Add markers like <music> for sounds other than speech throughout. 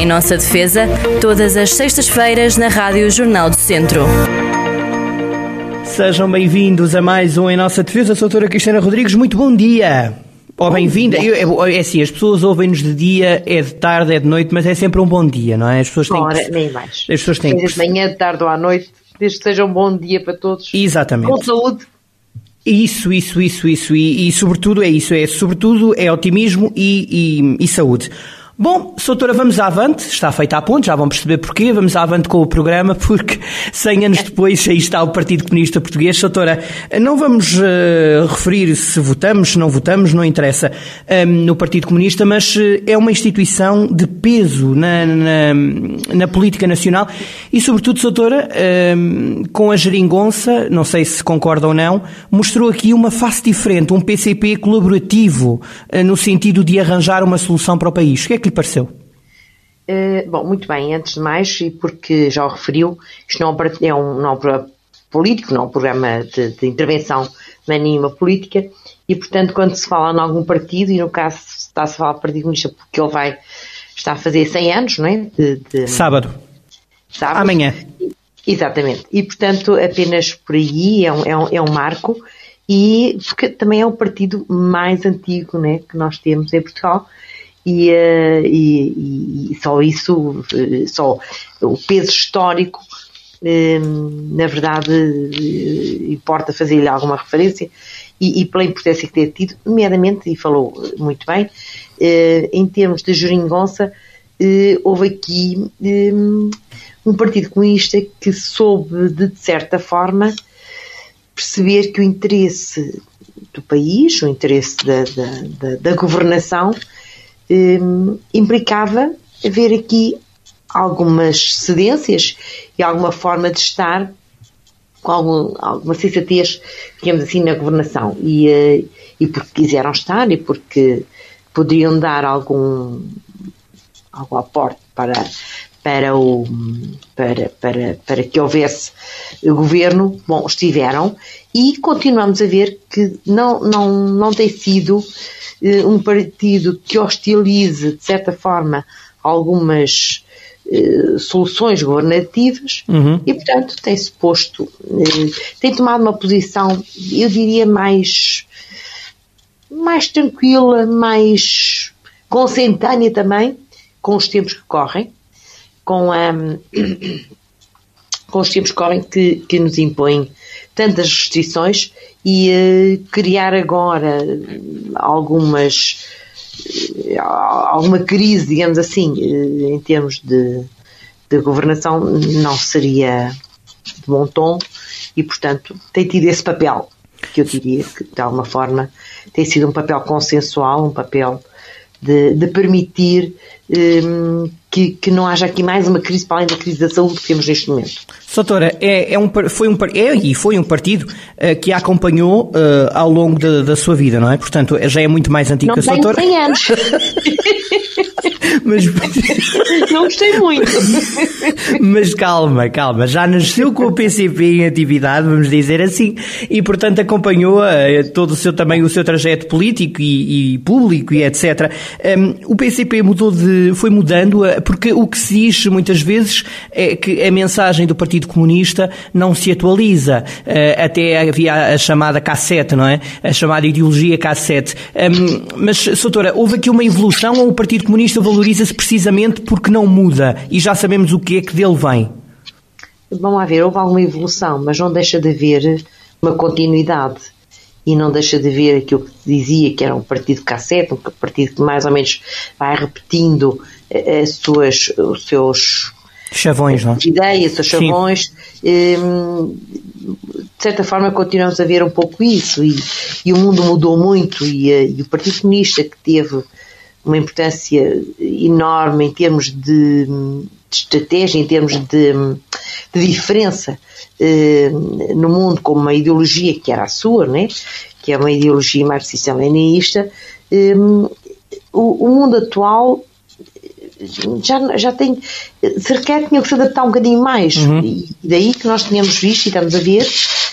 Em nossa defesa, todas as sextas-feiras na Rádio Jornal do Centro. Sejam bem-vindos a mais um Em Nossa Defesa. Sou a doutora Cristina Rodrigues. Muito bom dia. Ou bem-vinda. É, é assim, as pessoas ouvem-nos de dia, é de tarde, é de noite, mas é sempre um bom dia, não é? As pessoas têm Ora, que... nem mais. As pessoas têm Seja que... de manhã, de tarde ou à noite, desde que seja um bom dia para todos. Exatamente. Com saúde. Isso, isso, isso, isso. E, e sobretudo é isso. É, sobretudo é otimismo e, e, e saúde. Bom, Soutora, vamos avante, está feita a ponte, já vão perceber porquê, vamos avante com o programa, porque 100 anos depois aí está o Partido Comunista Português. Soutora, não vamos uh, referir se votamos, se não votamos, não interessa, um, no Partido Comunista, mas uh, é uma instituição de peso na, na, na política nacional. E, sobretudo, Soutora, um, com a geringonça, não sei se concorda ou não, mostrou aqui uma face diferente, um PCP colaborativo, uh, no sentido de arranjar uma solução para o país. O que é que lhe pareceu? Uh, bom, muito bem, antes de mais, e porque já o referiu, isto não é um, não é um programa político, não é um programa de, de intervenção na nenhuma política, e portanto, quando se fala em algum partido, e no caso está-se a falar do Partido Comunista, porque ele vai, está a fazer 100 anos, não é? De, de, sábado. sábado. Amanhã. Exatamente. E portanto, apenas por aí é um, é um, é um marco, e porque também é o partido mais antigo né, que nós temos em Portugal, e, uh, e, e, só isso, só o peso histórico, uh, na verdade, importa fazer-lhe alguma referência. E, e, pela importância que tem tido, nomeadamente, e falou muito bem, em termos de geringonça, houve aqui um partido comunista que soube, de certa forma, perceber que o interesse do país, o interesse da, da, da, da governação, um, implicava haver aqui algumas cedências e alguma forma de estar com algum, alguma sensatez, digamos assim, na governação. E, uh, e porque quiseram estar e porque poderiam dar algum, algum aporte para, para, o, para, para, para que houvesse governo, bom, estiveram e continuamos a ver que não, não, não tem sido um partido que hostilize, de certa forma, algumas uh, soluções governativas uhum. e, portanto, tem-se posto, uh, tem tomado uma posição, eu diria, mais, mais tranquila, mais consentânea também, com os tempos que correm, com, a, <coughs> com os tempos que correm que, que nos impõem tantas restrições e uh, criar agora algumas uh, alguma crise, digamos assim, uh, em termos de, de governação não seria de bom tom e portanto tem tido esse papel que eu diria que de alguma forma tem sido um papel consensual, um papel de, de permitir um, que, que, não haja aqui mais uma crise para além da crise da saúde que temos neste momento. Soutora, é, é um, foi um, é e foi um partido uh, que a acompanhou uh, ao longo de, da sua vida, não é? Portanto, já é muito mais antigo não que a Soutora. Não 100 anos. <laughs> Mas... <laughs> não gostei muito. Mas calma, calma, já nasceu com o PCP em atividade, vamos dizer assim, e portanto acompanhou uh, todo o seu, também o seu trajeto político e, e público e etc. Um, o PCP mudou de, foi mudando, porque o que se diz muitas vezes é que a mensagem do Partido Comunista não se atualiza. Uh, até havia a chamada cassete, não é? A chamada ideologia cassete. Um, mas, Soutora, houve aqui uma evolução ou o Partido Comunista valoriza-se precisamente porque não muda e já sabemos o que é que dele vem? Vamos lá ver, houve alguma evolução, mas não deixa de haver uma continuidade e não deixa de haver aquilo que dizia que era um partido cassete, um partido que mais ou menos vai repetindo as suas, os seus chavões, não? ideias, os seus chavões. Hum, de certa forma continuamos a ver um pouco isso e, e o mundo mudou muito e, e, o Partido Comunista que teve uma importância enorme em termos de, de estratégia, em termos de, de diferença eh, no mundo como uma ideologia que era a sua, né? que é uma ideologia marxista-leninista, eh, o, o mundo atual já, já tem, se requer, tinha que se adaptar um bocadinho mais. Uhum. E daí que nós tínhamos visto e estamos a ver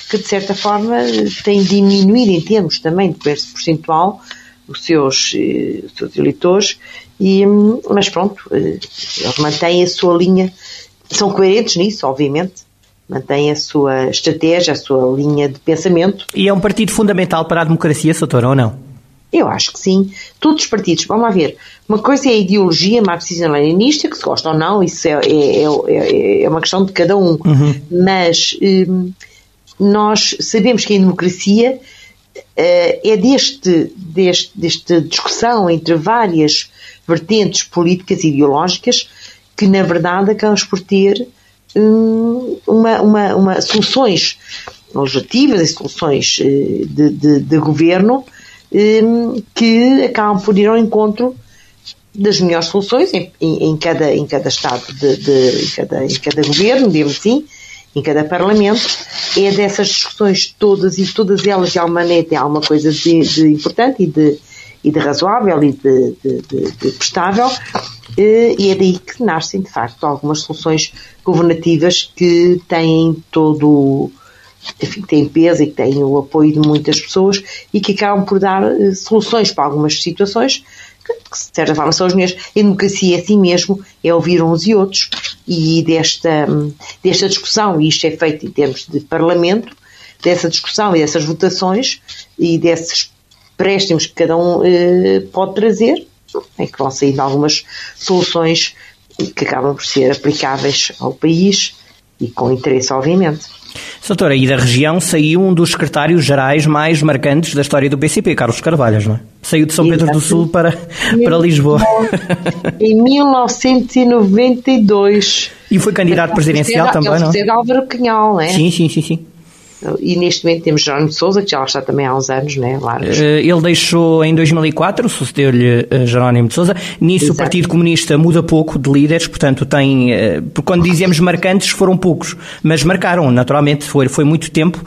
que, de certa forma, tem diminuído em termos também de preço percentual os seus, os seus eleitores E, mas pronto, eles mantêm a sua linha, são coerentes nisso, obviamente, mantém a sua estratégia, a sua linha de pensamento. E é um partido fundamental para a democracia, Soutora, ou não? Eu acho que sim. Todos os partidos, vamos lá ver. Uma coisa é a ideologia marxista-leninista, que se gosta ou não, isso é, é, é, é uma questão de cada um. Uhum. Mas hum, nós sabemos que a democracia é deste, deste, desta discussão entre várias vertentes políticas e ideológicas que, na verdade, acabamos por ter hum, uma, uma, uma, soluções legislativas e soluções eh, de, de, de governo hum, que acabam por ir ao encontro das melhores soluções em, em, em cada, em cada Estado, de, de, em, cada, em cada governo, digamos assim, em cada Parlamento, é dessas discussões todas e todas elas de maneira têm alguma coisa de, de importante e de, e de razoável e de, de, de, de prestável, eh, e é daí que nascem, de facto, algumas soluções governativas que têm todo enfim, que têm peso e que têm o apoio de muitas pessoas e que acabam por dar eh, soluções para algumas situações que, de certa forma, são as minhas. A democracia é assim mesmo, é ouvir uns e outros e desta, desta discussão, e isto é feito em termos de parlamento, dessa discussão e dessas votações e desses préstimos que cada um eh, pode trazer, é que vão sair algumas soluções que acabam por ser aplicáveis ao país e com interesse, obviamente. Doutora, e da região saiu um dos secretários-gerais mais marcantes da história do PCP, Carlos Carvalhas, não é? Saiu de São Pedro do Sul para, para Lisboa. Em 1992. E foi candidato presidencial também, não? Ele Álvaro Cunhal, não é? Sim, sim, sim, sim. E neste momento temos Jerónimo de Souza, que já lá está também há uns anos, né? Largos. Eh, ele deixou em 2004, sucedeu-lhe eh, Jerónimo de Souza. Nisso Exato. o Partido Comunista muda pouco de líderes, portanto tem. Eh, quando dizemos marcantes, foram poucos, mas marcaram, naturalmente, foi, foi muito tempo.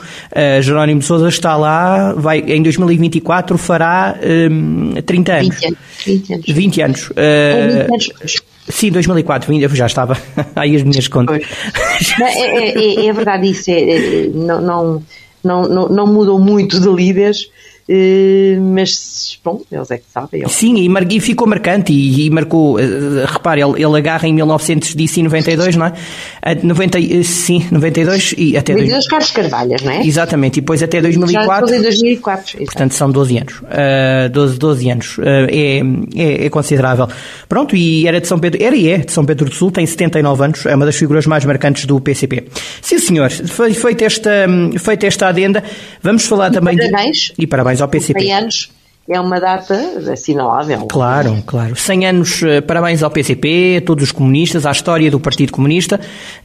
Jerónimo de Souza está lá, vai, em 2024 fará um, 30 anos. 20 anos. 20 anos. 20 anos. Uh, 20 anos. Sim, 2004, eu já estava <laughs> aí as minhas contas. <laughs> É, é, é, é, verdade isso, é, é, não, não, não, não mudou muito de líderes, mas bom, eles é que sabem. Sim, e, mar, e, ficou marcante e, e marcou, uh, repare, ele, ele, agarra em 1992, não é? 90, eh, sim, 92 e até... 92 Carlos Carvalhas, não é? Exatamente, e depois até 2004. Já 2004, exato. Portanto, são 12 anos. Uh, 12, 12 anos. Uh, é, é, é, considerável. Pronto, e era de São Pedro, era e é de São Pedro do Sul, tem 79 anos, é uma das figuras mais marcantes do PCP. Sim, senhor, foi feita esta, feita esta adenda, vamos falar e também... Parabéns. De, e parabéns ao PCP. 100 anos é uma data assinalável. Claro, claro. 100 anos, eh, parabéns ao PCP, a todos os comunistas, à história do Partido Comunista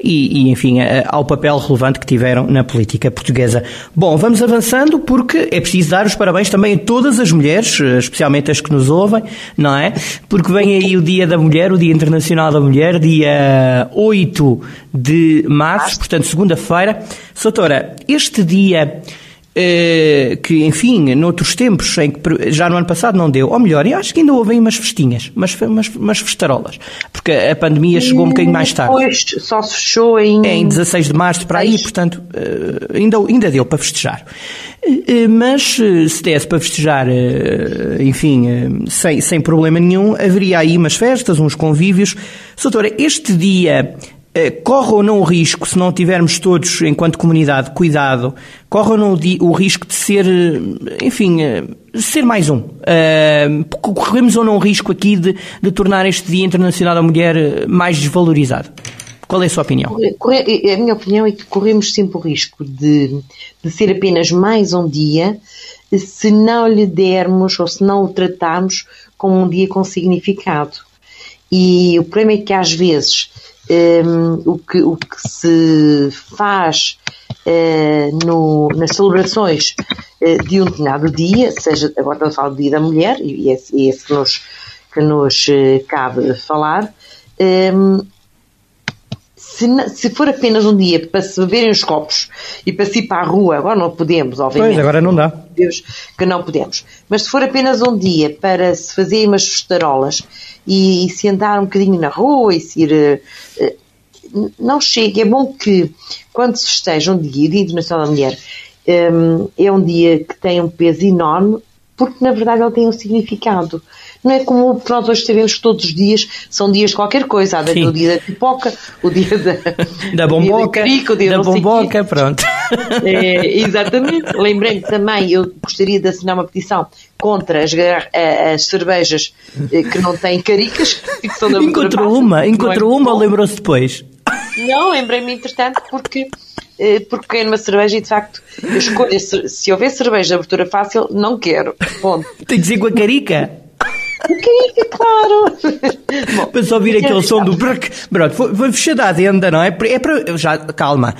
e, e, enfim, ao papel relevante que tiveram na política portuguesa. Bom, vamos avançando porque é preciso dar os parabéns também a todas as mulheres, eh, especialmente as que nos ouvem, não é? Porque vem aí o Dia da Mulher, o Dia Internacional da Mulher, dia 8 de março, portanto, segunda-feira. Soutora, este dia eh, que, enfim, noutros tempos, em que já no ano passado não deu, ou melhor, eu acho que ainda houve aí umas festinhas, umas, umas, umas festarolas, porque a pandemia chegou um bocadinho mais tarde. Pois, só se fechou em... É, em 16 de março para aí, portanto, eh, ainda, ainda deu para festejar. Eh, mas se desse para festejar, enfim, sem, sem problema nenhum, haveria aí umas festas, uns convívios. Doutora, este dia eh, corre ou não o risco, se não tivermos todos, enquanto comunidade, cuidado, corre ou não o, risco de ser, eh, enfim, eh, ser mais um. corremos ou não o risco aqui de, de tornar este Dia Internacional da Mulher mais desvalorizado? Qual é a sua opinião? A minha opinião é que corremos sempre o risco de, de ser apenas mais um dia se não lhe dermos ou se não o tratarmos como um dia com significado. E o problema é que às vezes um, o, que, o que se faz uh, no, nas celebrações uh, de um determinado dia, seja, agora a falar do Dia da Mulher, e esse, e esse que nos, que nos uh, cabe falar, um, se, se, for apenas um dia para se beberem os copos e para se ir para a rua, agora não podemos, obviamente. Pois, agora não dá. Deus, que não podemos. Mas se for apenas um dia para se fazer umas festarolas e, e se andar um bocadinho na rua e se ir. Uh, não chega. É bom que quando se festeja um dia, o Dia Internacional da Mulher, um, é um dia que tem um peso enorme, porque na verdade ele tem um significado. Não é como nós hoje sabemos que todos os dias são dias de qualquer coisa. Há o dia da pipoca, o dia da, da bomboca, da, carica, o dia da bomboca, pronto. <laughs> É, exatamente. Lembrei-me também, eu gostaria de assinar uma petição contra as, as cervejas eh, que não têm caricas, que são da Encontrou uma, encontrou é uma, lembrou-se depois. Não, lembrei-me entretanto porque eh, porque quero uma cerveja e de facto escolho se houver cerveja de abertura fácil, não quero. Ponto. Tem que ser com a carica. Carica, claro. <laughs> Bom, para só ouvir aquele som do brrk. Pronto, foi fechada a adenda, não é? É para. Já, calma.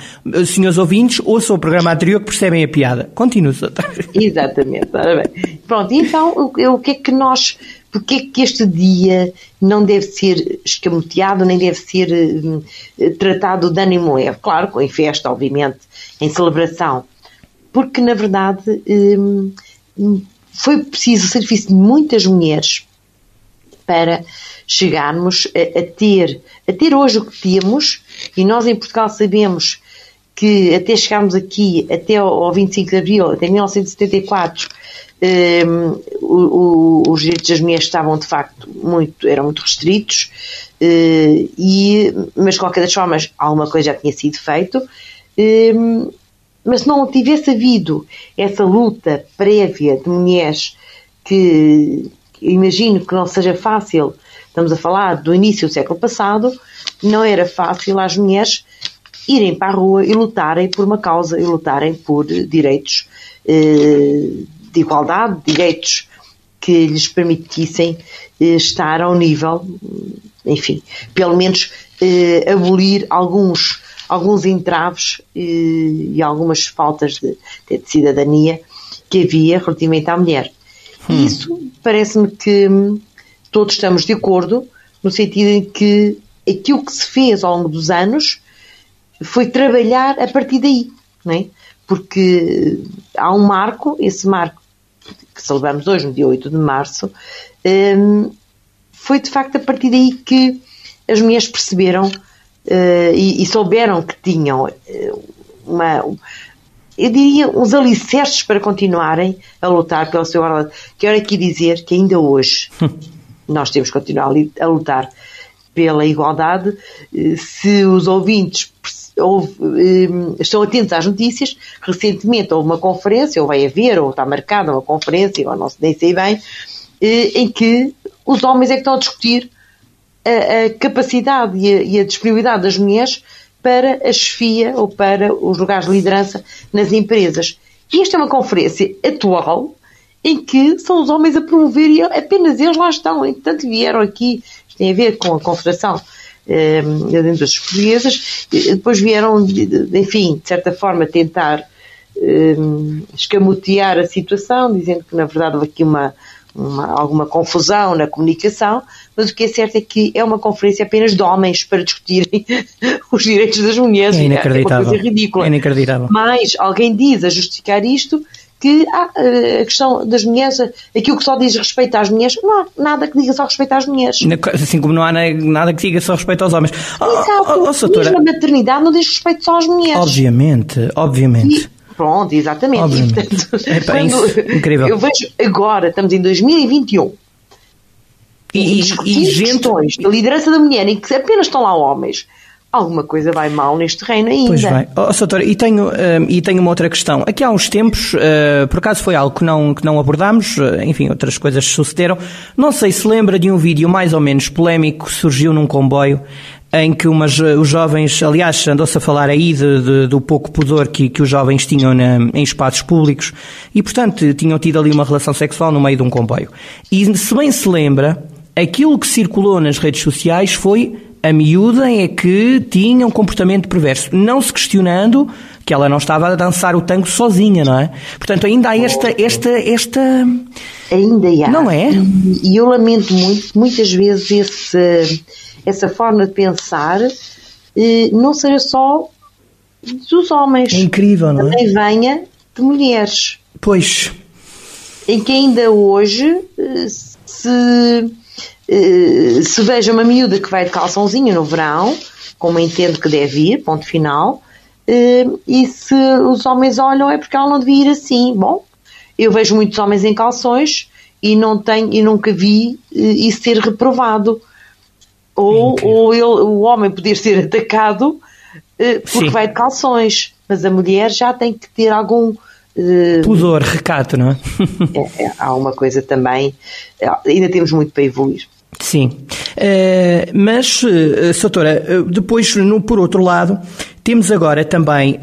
Senhores ouvintes, ouçam o programa anterior que percebem a piada. Continua, <laughs> Exatamente, ora bem. Pronto, então o, o que é que nós porque é que este dia não deve ser escamoteado, nem deve ser uh, tratado de ânimo leve? Claro, em festa, obviamente, em celebração. Porque, na verdade, um, foi preciso o serviço de muitas mulheres para chegarmos a, a, ter, a ter hoje o que temos, e nós em Portugal sabemos que até chegarmos aqui, até ao 25 de Abril, até 1974, um, o, o, os direitos das mulheres estavam de facto muito, eram muito restritos, uh, e, mas de qualquer das formas alguma coisa já tinha sido feito. Um, mas se não tivesse havido essa luta prévia de mulheres que imagino que não seja fácil, estamos a falar do início do século passado, não era fácil às mulheres irem para a rua e lutarem por uma causa e lutarem por direitos eh, de igualdade, direitos que lhes permitissem eh, estar ao nível, enfim, pelo menos eh, abolir alguns, alguns entraves e algumas faltas de, de, cidadania que havia relativamente à mulher. Hum. Isso parece-me que hum, todos estamos de acordo, no sentido em que aquilo que se fez ao longo dos anos foi trabalhar a partir daí, não é? Porque há um marco, esse marco que celebramos hoje, no dia 8 de março, um, foi de facto a partir daí que as mulheres perceberam uh, e, e, souberam que tinham eh, uma, eu diria, uns alicerces para continuarem a lutar pela sua igualdade. Quero aqui dizer que ainda hoje <laughs> nós temos que continuar a lutar pela igualdade. Eh, se os ouvintes eh, estão atentos às notícias, recentemente houve uma conferência, ou vai haver, ou está marcada uma conferência, ou não nem sei bem, eh, em que os homens é que estão a discutir a, a capacidade e a, e a, disponibilidade das mulheres para a chefia ou para os lugares de liderança nas empresas. E esta é uma conferência atual em que são os homens a promover e apenas eles lá estão. Entretanto, vieram aqui, isto tem a ver com a Confederação dentro das portuguesas, depois vieram, enfim, de certa forma, tentar ehm, escamotear a situação, dizendo que na verdade houve aqui uma, uma, alguma confusão na comunicação, mas o que é certo é que é uma conferência apenas de homens para discutirem <laughs> os direitos das mulheres. É inacreditável. É uma coisa ridícula. É inacreditável. Mas alguém diz a justificar isto que ah, a questão das mulheres, aquilo que só diz respeito às mulheres, não há nada que diga só respeito às mulheres. Assim como não há nada que diga só respeito aos homens. Exato. Oh, oh, oh, Mesmo a maternidade não diz respeito só às mulheres. Obviamente, obviamente. E, pronto, exatamente. Obviamente. E, portanto, é, pá, isso, incrível. Eu vejo agora, estamos em 2021, e, e, e questões da liderança da mulher em que apenas estão lá homens alguma coisa vai mal neste reino ainda. Pois vai. Oh, Soutora, e tenho, uh, e tenho uma outra questão. Aqui há uns tempos, uh, por acaso foi algo que não, que não abordámos, uh, enfim, outras coisas sucederam. Não sei se lembra de um vídeo mais ou menos polémico que surgiu num comboio em que umas, os jovens, aliás, andou-se a falar aí de, de, do pouco pudor que, que os jovens tinham na, em espaços públicos e, portanto, tinham tido ali uma relação sexual no meio de um comboio. E, se bem se lembra, aquilo que circulou nas redes sociais foi a miúda é que tinha um comportamento perverso, não se questionando que ela não estava a dançar o tango sozinha, não é? Portanto, ainda há esta, esta, esta... Ainda há. Não é? E eu lamento muito, muitas vezes, esse, essa forma de pensar eh, não seja só dos homens. É incrível, não é? Também venha de mulheres. Pois. Em que ainda hoje eh, se eh, se veja uma miúda que vai de calçãozinho no verão, como entendo que deve ir, ponto final, eh, e se os homens olham é porque ela não devia ir assim. Bom, eu vejo muitos homens em calções e não tenho e nunca vi isso ser reprovado. Ou, ou ele, o homem poder ser atacado porque Sim. vai de calções, mas a mulher já tem que ter algum pudor, recato, não é? é, é? Há uma coisa também, ainda temos muito para evoluir. Sim, uh, mas, uh, Soutora, depois, no, por outro lado, temos agora também,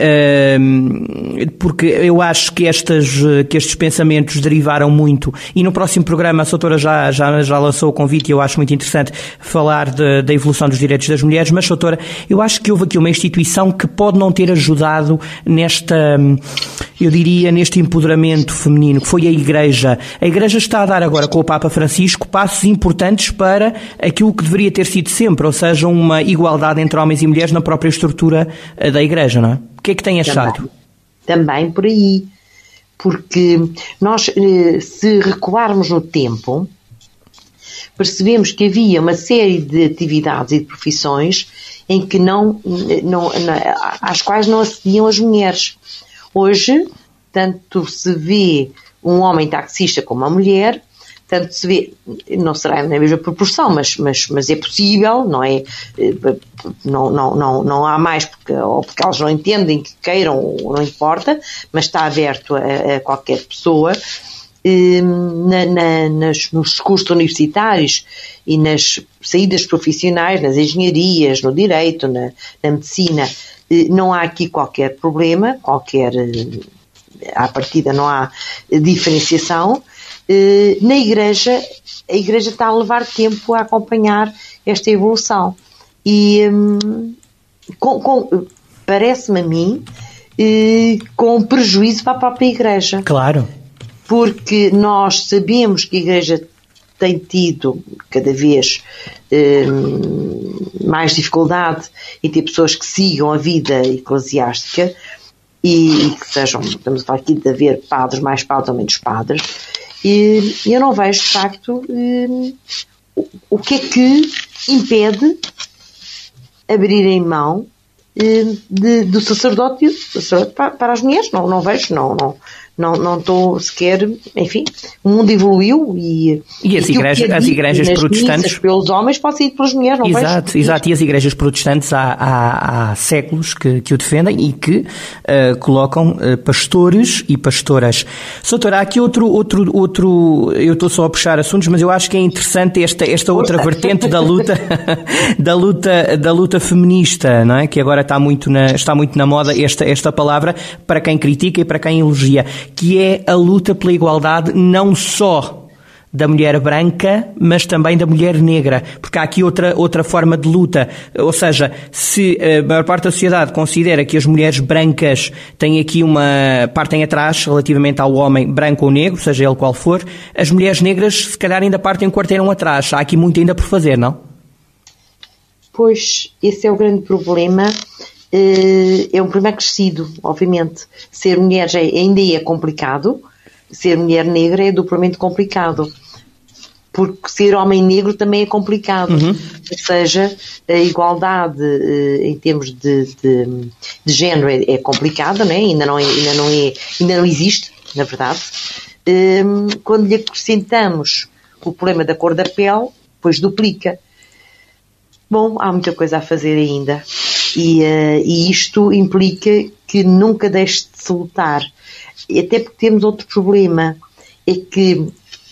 porque eu acho que, estas, que estes pensamentos derivaram muito, e no próximo programa a Soutora já, já, já lançou o convite e eu acho muito interessante falar de, da evolução dos direitos das mulheres, mas Soutora, eu acho que houve aqui uma instituição que pode não ter ajudado nesta, eu diria, neste empoderamento feminino, que foi a Igreja. A Igreja está a dar agora com o Papa Francisco passos importantes para aquilo que deveria ter sido sempre, ou seja, uma igualdade entre homens e mulheres na própria estrutura da Igreja, não é? O que é que tem achado? Também, também por aí. Porque nós, eh, se recuarmos no tempo, percebemos que havia uma série de atividades e de profissões em que não, não, não, às quais não acediam as mulheres. Hoje, tanto se vê um homem taxista como uma mulher, tanto se vê, não será na mesma proporção, mas, mas, mas é possível, não é? Não, não, não, não há mais porque, ou porque elas não entendem que queiram, ou não importa, mas está aberto a, a qualquer pessoa. Hum, na, na, nas, nos cursos universitários e nas saídas profissionais, nas engenharias, no direito, na, na medicina, eh, não há aqui qualquer problema, qualquer eh, à partida não há diferenciação, eh, na Igreja, a Igreja está a levar tempo a acompanhar esta evolução. E hum, parece-me a mim eh, com prejuízo para a própria Igreja. Claro. Porque nós sabemos que a Igreja tem tido cada vez hum, mais dificuldade em ter pessoas que sigam a vida eclesiástica e, e que sejam, estamos a falar aqui de haver padres, mais padres ou menos padres, e eu não vejo, de facto, hum, o que é que impede abrirem mão hum, de, do sacerdócio, sacerdócio para, para, as mulheres. Não, não vejo, não, não, não, não estou sequer, enfim, o mundo evoluiu e, e as, igrejas, as igrejas protestantes pelos homens pode ir pelas mulheres, não exato. Exato, e as igrejas protestantes há, há, há séculos que, que o defendem e que uh, colocam uh, pastores e pastoras. Soutor, há aqui outro, outro, outro, eu estou só a puxar assuntos, mas eu acho que é interessante esta, esta outra <laughs> vertente da luta, <laughs> da luta, da luta feminista, não é? Que agora está muito na, está muito na moda esta, esta palavra para quem critica e para quem elogia que é a luta pela igualdade não só da mulher branca, mas também da mulher negra, porque há aqui outra, outra forma de luta. Ou seja, se a maior parte da sociedade considera que as mulheres brancas têm aqui uma. partem atrás relativamente ao homem branco ou negro, seja ele qual for, as mulheres negras se calhar ainda partem um quarteirão atrás. Há aqui muito ainda por fazer, não? Pois, esse é o grande problema eh, é um problema crescido, obviamente. Ser mulher já é, ainda é complicado, ser mulher negra é duplamente complicado. Porque ser homem negro também é complicado. Uhum. Ou seja, a igualdade eh, em termos de, de, de género é, é, complicada, né? ainda, não é, ainda, não é, ainda não existe, na verdade. Ehm, quando lhe acrescentamos o problema da cor da pele, depois duplica. Bom, há muita coisa a fazer ainda. E, uh, e isto implica que nunca deixe de se lutar. Até porque temos outro problema, é que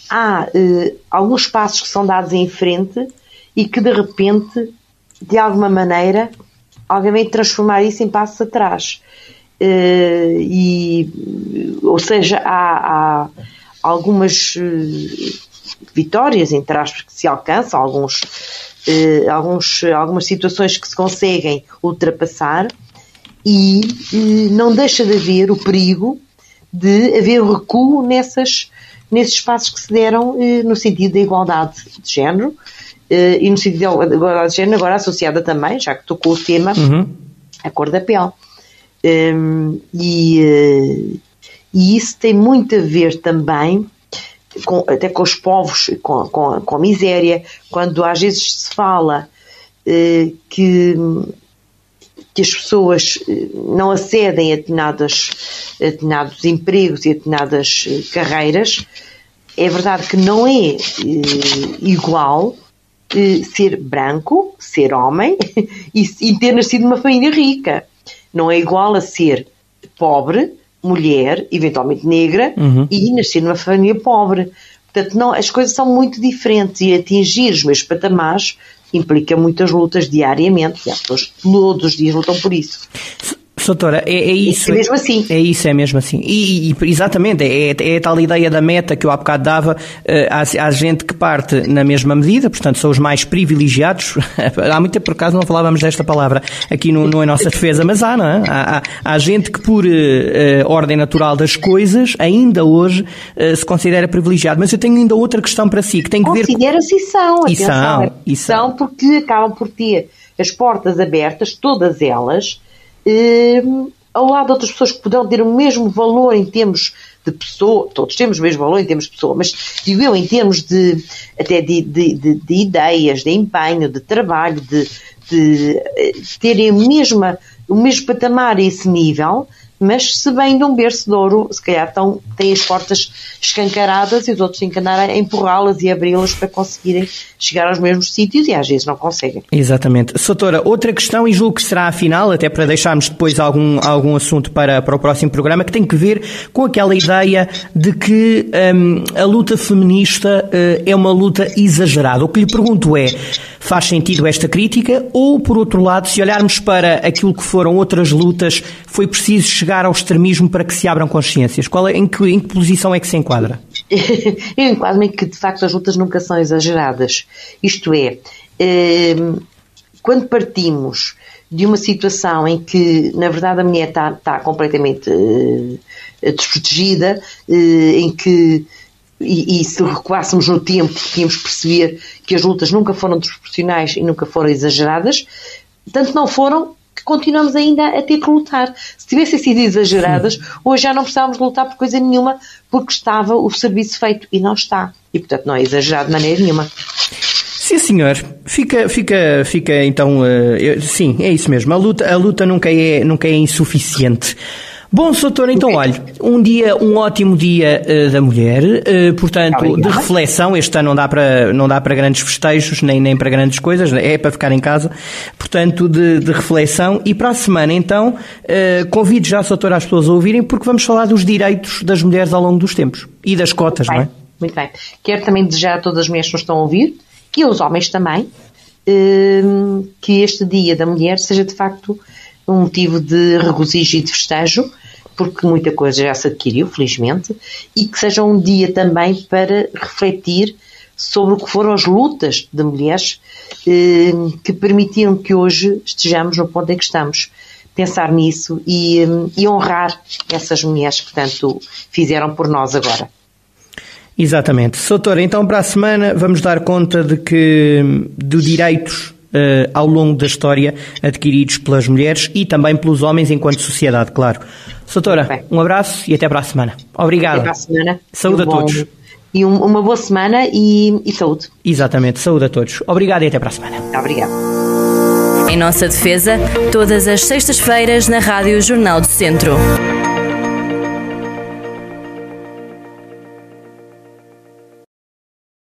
há uh, alguns passos que são dados em frente e que de repente, de alguma maneira, alguém vem transformar isso em passos atrás. Uh, e, ou seja, há, há algumas vitórias, entre aspas, que se alcançam, alguns eh, alguns, algumas situações que se conseguem ultrapassar e eh, não deixa de haver o perigo de haver recuo nessas, nesses passos que se deram eh, no sentido da igualdade de género eh, e no sentido da igualdade de género agora associada também, já que tocou o tema, uhum. a cor da pele. Um, e, eh, e isso tem muito a ver também com, até com os povos, com, com, com, a miséria, quando às vezes se fala eh, que, que as pessoas eh, não acedem a determinados, determinados empregos e a determinadas eh, carreiras, é verdade que não é eh, igual eh, ser branco, ser homem <laughs> e, e ter nascido numa família rica. Não é igual a ser pobre, mulher, eventualmente negra, Uhum. e nascer numa família pobre. Portanto, não, as coisas são muito diferentes e atingir os meus patamares implica muitas lutas diariamente. E as pessoas todos os dias lutam por isso. Soutora, é, é isso. É mesmo assim. É isso, é mesmo assim. E, e- exatamente, é, é a tal ideia da meta que eu há bocado dava. eh, há, há gente que parte na mesma medida, portanto, são os mais privilegiados. <laughs> há muito tempo, por acaso, não falávamos desta palavra aqui no, no em nossa defesa, mas há, não é? Há, há- há gente que, por eh, ordem natural das coisas, ainda hoje eh, se considera privilegiado. Mas eu tenho ainda outra questão para si, que tem que ver com. Considera-se e são, E atenção, são, é- e são. porque acabam por ter as portas abertas, todas elas, ao lado de outras pessoas que poderão ter o mesmo valor em termos de pessoa, todos temos o mesmo valor em termos de pessoa, mas digo eu em termos de até de, de- de- de ideias, de empenho, de trabalho, de, de, eh, terem a mesma, o mesmo patamar a esse nível, mas se vêm de um berço de ouro, se calhar estão, têm as portas escancaradas e os outros têm que andar a empurrá-las e abri-las para conseguirem chegar aos mesmos sítios e às vezes não conseguem. Exatamente. Soutora, outra questão, e julgo que será a final, até para deixarmos depois algum, algum assunto para, para o próximo programa, que tem que ver com aquela ideia de que hum, a luta feminista eh, é uma luta exagerada. O que lhe pergunto é, faz sentido esta crítica? Ou, por outro lado, se olharmos para aquilo que foram outras lutas, foi preciso chegar ao extremismo para que se abram consciências? Qual é, em, que, em que posição é que se enquadra? <laughs> Eu enquadro-me que de facto as lutas nunca são exageradas. Isto é, eh, quando partimos de uma situação em que, na verdade, a mulher está, está completamente eh, desprotegida, eh, em que, e, e se recuássemos no tempo, tínhamos perceber que as lutas nunca foram desproporcionais e nunca foram exageradas, tanto não foram que continuamos ainda a ter que lutar. Se tivessem sido exageradas, hoje já não precisávamos de lutar por coisa nenhuma, porque estava o serviço feito e não está. E, portanto, não é exagerado de maneira nenhuma. Sim, senhor. Fica, fica, fica então. eh, eu- sim, é isso mesmo. A luta, a luta nunca, é, nunca é insuficiente. Bom, Soutor, então, olha, um dia, um ótimo dia eh, da mulher, eh, portanto, de reflexão. Este ano não dá para, não dá para grandes festejos, nem, nem para grandes coisas, é para ficar em casa. Portanto, de, de reflexão. E para a semana, então, eh, convido já, Soutor, as pessoas a ouvirem, porque vamos falar dos direitos das mulheres ao longo dos tempos e das cotas, não é? Muito bem. Quero também desejar a todas as mulheres que nos estão a ouvir, e aos homens também, que este Dia da Mulher seja de facto um motivo de regozijo e de festejo, porque muita coisa já se adquiriu, felizmente, e que seja um dia também para refletir sobre o que foram as lutas de mulheres hum, que permitiram que hoje estejamos no ponto em que estamos. Pensar nisso e, hum, e honrar essas mulheres que tanto fizeram por nós agora. Exatamente. Soutora, então para a semana vamos dar conta de que de direitos eh, ao longo da história adquiridos pelas mulheres e também pelos homens enquanto sociedade, claro. Soutora, Bem. um abraço e até para a semana. Obrigado. Até para a semana. Saúde a um bom- todos. E um- uma boa semana e, e saúde. Exatamente, saúde a todos. Obrigado e até para a semana. Obrigada. Em nossa defesa, todas as sextas-feiras na Rádio Jornal do Centro.